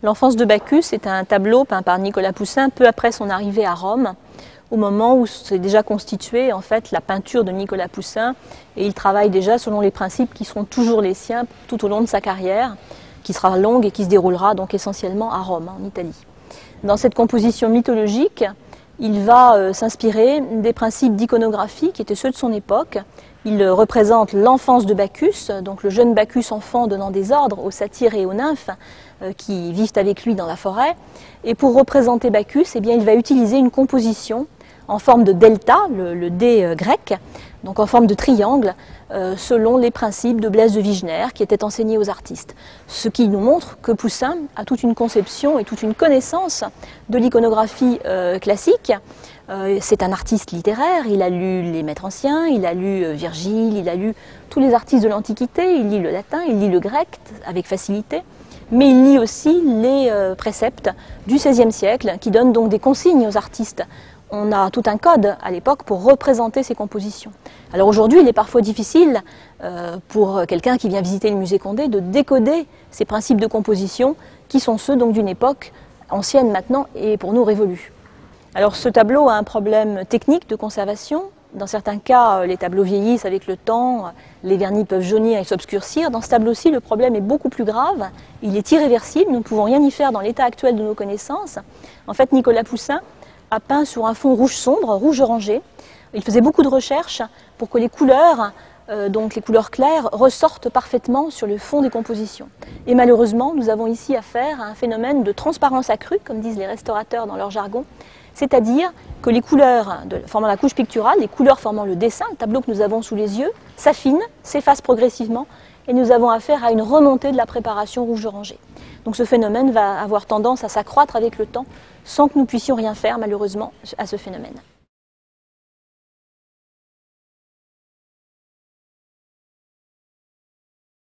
L'enfance de Bacchus est un tableau peint par Nicolas Poussin peu après son arrivée à Rome, au moment où s'est déjà constituée en fait la peinture de Nicolas Poussin, et il travaille déjà selon les principes qui seront toujours les siens tout au long de sa carrière, qui sera longue et qui se déroulera donc essentiellement à Rome, en Italie. Dans cette composition mythologique, il va euh, s'inspirer des principes d'iconographie qui étaient ceux de son époque. Il euh, représente l'enfance de Bacchus, donc le jeune Bacchus enfant donnant des ordres aux satyres et aux nymphes euh, qui vivent avec lui dans la forêt. Et pour représenter Bacchus, eh bien, il va utiliser une composition en forme de delta, le, D grec, donc en forme de triangle, selon les principes de Blaise de Vigener qui étaient enseignés aux artistes. Ce qui nous montre que Poussin a toute une conception et toute une connaissance de l'iconographie classique euh, c'est un artiste littéraire, il a lu les maîtres anciens, il a lu euh, Virgile, il a lu tous les artistes de l'Antiquité, il lit le latin, il lit le grec avec facilité, mais il lit aussi les euh, préceptes du XVIe siècle qui donnent donc des consignes aux artistes. On a tout un code à l'époque pour représenter ces compositions. Alors aujourd'hui, il est parfois difficile pour quelqu'un qui vient visiter le musée Condé de décoder ces principes de composition qui sont ceux donc d'une époque ancienne maintenant et pour nous révolue. Alors ce tableau a un problème technique de conservation. Dans certains cas, euh, les tableaux vieillissent avec le temps, les vernis peuvent jaunir et s'obscurcir. Dans ce tableau-ci, le problème est beaucoup plus grave. Il est irréversible, nous ne pouvons rien y faire dans l'état actuel de nos connaissances. En fait, Nicolas Poussin a peint sur un fond rouge sombre, rouge orangé. Il faisait beaucoup de recherches pour que les couleurs, euh, donc les couleurs claires, ressortent parfaitement sur le fond des compositions. Et malheureusement, nous avons ici affaire à un phénomène de transparence accrue, comme disent les restaurateurs dans leur jargon, c'est-à-dire que les couleurs formant la couche picturale, les couleurs formant le dessin, le tableau que nous avons sous les yeux, s'affinent, s'effacent progressivement, et nous avons affaire à une remontée de la préparation rouge-orangée. Donc ce phénomène va avoir tendance à s'accroître avec le temps, sans que nous puissions rien faire malheureusement à ce phénomène.